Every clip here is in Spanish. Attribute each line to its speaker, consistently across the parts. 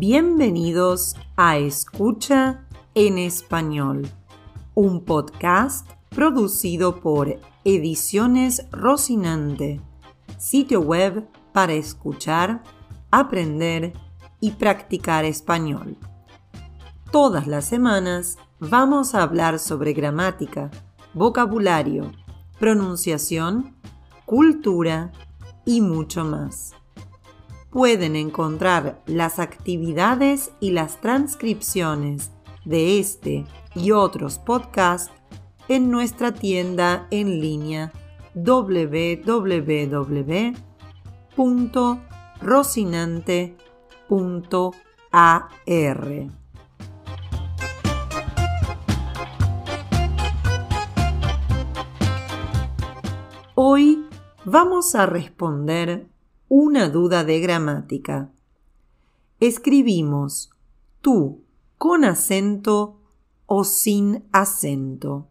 Speaker 1: Bienvenidos a Escucha en Español, un podcast producido por Ediciones Rocinante, sitio web para escuchar, aprender y practicar español. Todas las semanas vamos a hablar sobre gramática, vocabulario, pronunciación, cultura y mucho más. Pueden encontrar las actividades y las transcripciones de este y otros podcasts en nuestra tienda en línea www.rocinante.ar. Hoy vamos a responder una duda de gramática. Escribimos tú con acento o sin acento.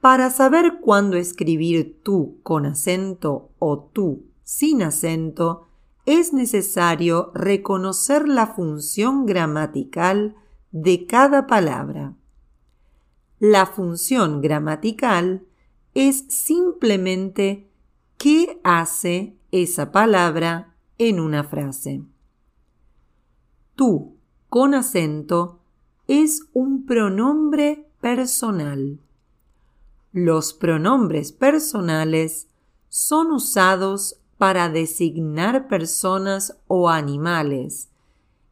Speaker 1: Para saber cuándo escribir tú con acento o tú sin acento, es necesario reconocer la función gramatical de cada palabra. La función gramatical es simplemente qué hace esa palabra en una frase. Tú, con acento, es un pronombre personal. Los pronombres personales son usados para designar personas o animales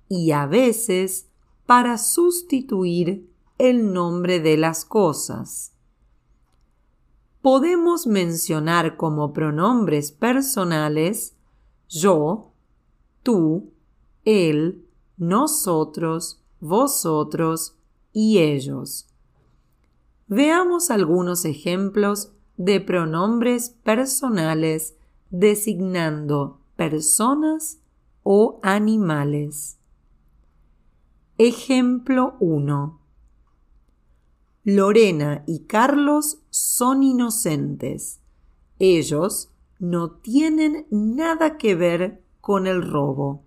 Speaker 1: y a veces para sustituir el nombre de las cosas podemos mencionar como pronombres personales yo, tú, él, nosotros, vosotros y ellos. Veamos algunos ejemplos de pronombres personales designando personas o animales. Ejemplo 1. Lorena y Carlos son inocentes. Ellos no tienen nada que ver con el robo.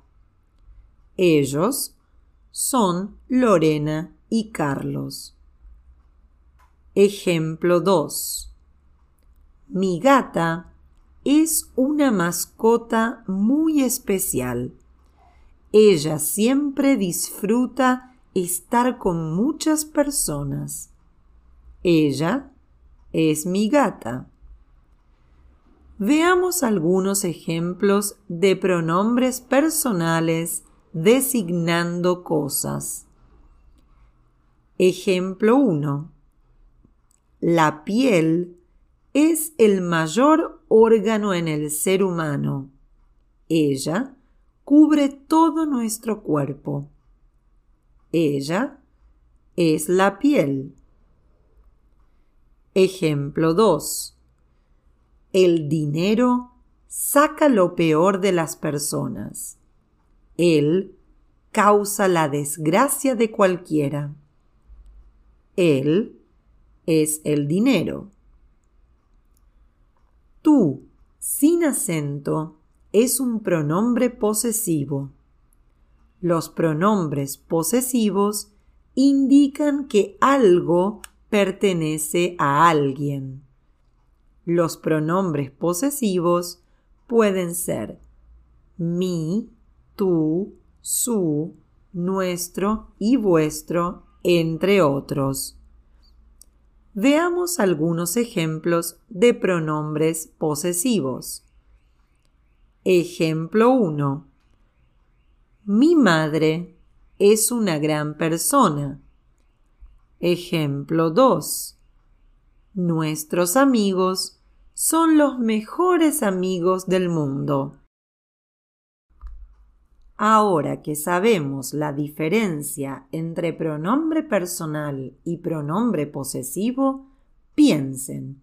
Speaker 1: Ellos son Lorena y Carlos. Ejemplo 2. Mi gata es una mascota muy especial. Ella siempre disfruta estar con muchas personas. Ella es mi gata. Veamos algunos ejemplos de pronombres personales designando cosas. Ejemplo 1. La piel es el mayor órgano en el ser humano. Ella cubre todo nuestro cuerpo. Ella es la piel. Ejemplo 2. El dinero saca lo peor de las personas. Él causa la desgracia de cualquiera. Él es el dinero. Tú, sin acento, es un pronombre posesivo. Los pronombres posesivos indican que algo pertenece a alguien. Los pronombres posesivos pueden ser mi, tú, su, nuestro y vuestro, entre otros. Veamos algunos ejemplos de pronombres posesivos. Ejemplo 1. Mi madre es una gran persona. Ejemplo 2. Nuestros amigos son los mejores amigos del mundo. Ahora que sabemos la diferencia entre pronombre personal y pronombre posesivo, piensen,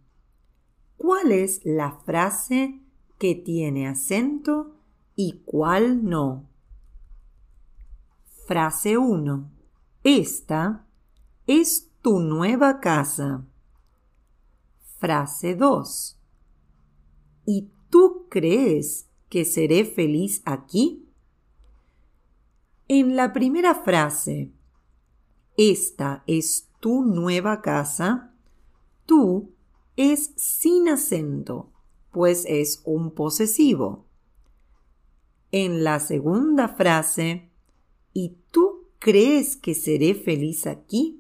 Speaker 1: ¿cuál es la frase que tiene acento y cuál no? Frase 1. Esta es tu nueva casa. Frase 2. ¿Y tú crees que seré feliz aquí? En la primera frase, esta es tu nueva casa, tú es sin acento, pues es un posesivo. En la segunda frase, ¿y tú crees que seré feliz aquí?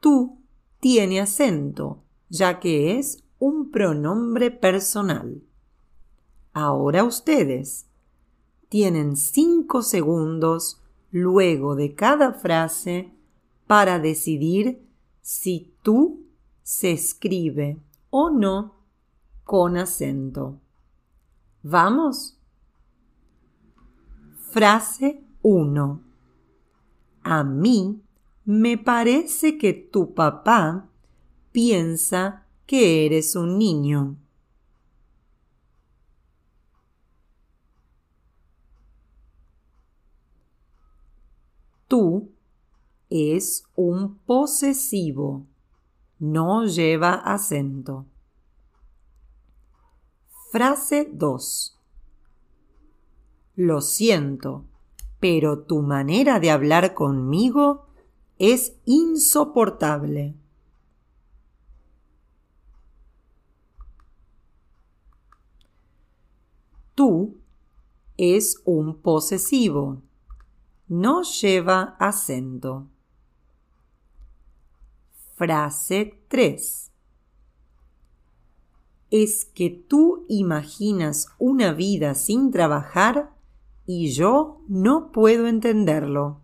Speaker 1: Tú tiene acento, ya que es un pronombre personal. Ahora ustedes tienen cinco segundos luego de cada frase para decidir si tú se escribe o no con acento. ¿Vamos? Frase 1. A mí me parece que tu papá piensa que eres un niño. Tú es un posesivo, no lleva acento. Frase 2. Lo siento, pero tu manera de hablar conmigo es insoportable. Tú es un posesivo no lleva acento. Frase 3. Es que tú imaginas una vida sin trabajar y yo no puedo entenderlo.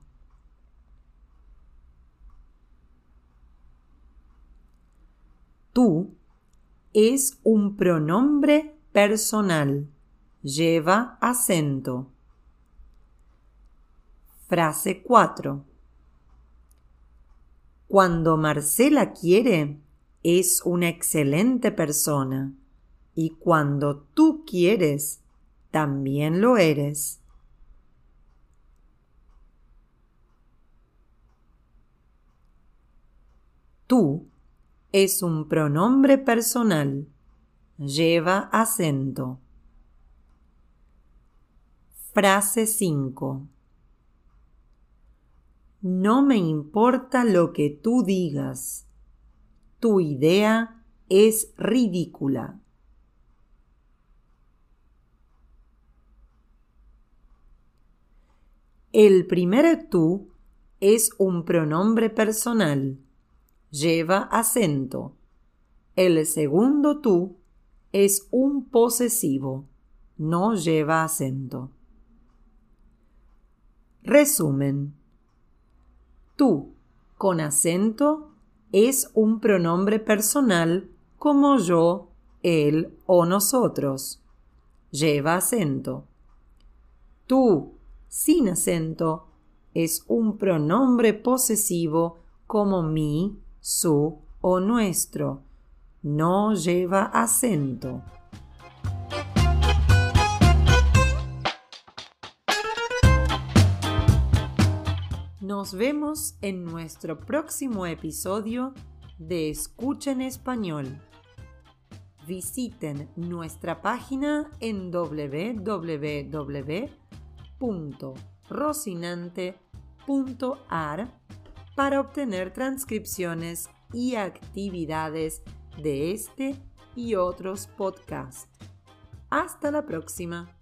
Speaker 1: Tú es un pronombre personal. Lleva acento. Frase 4. Cuando Marcela quiere, es una excelente persona. Y cuando tú quieres, también lo eres. Tú es un pronombre personal. Lleva acento. Frase 5. No me importa lo que tú digas. Tu idea es ridícula. El primer tú es un pronombre personal. Lleva acento. El segundo tú es un posesivo. No lleva acento. Resumen. Tú, con acento, es un pronombre personal como yo, él o nosotros. Lleva acento. Tú, sin acento, es un pronombre posesivo como mi, su o nuestro. No lleva acento. Nos vemos en nuestro próximo episodio de Escucha en Español. Visiten nuestra página en www.rocinante.ar para obtener transcripciones y actividades de este y otros podcasts. Hasta la próxima.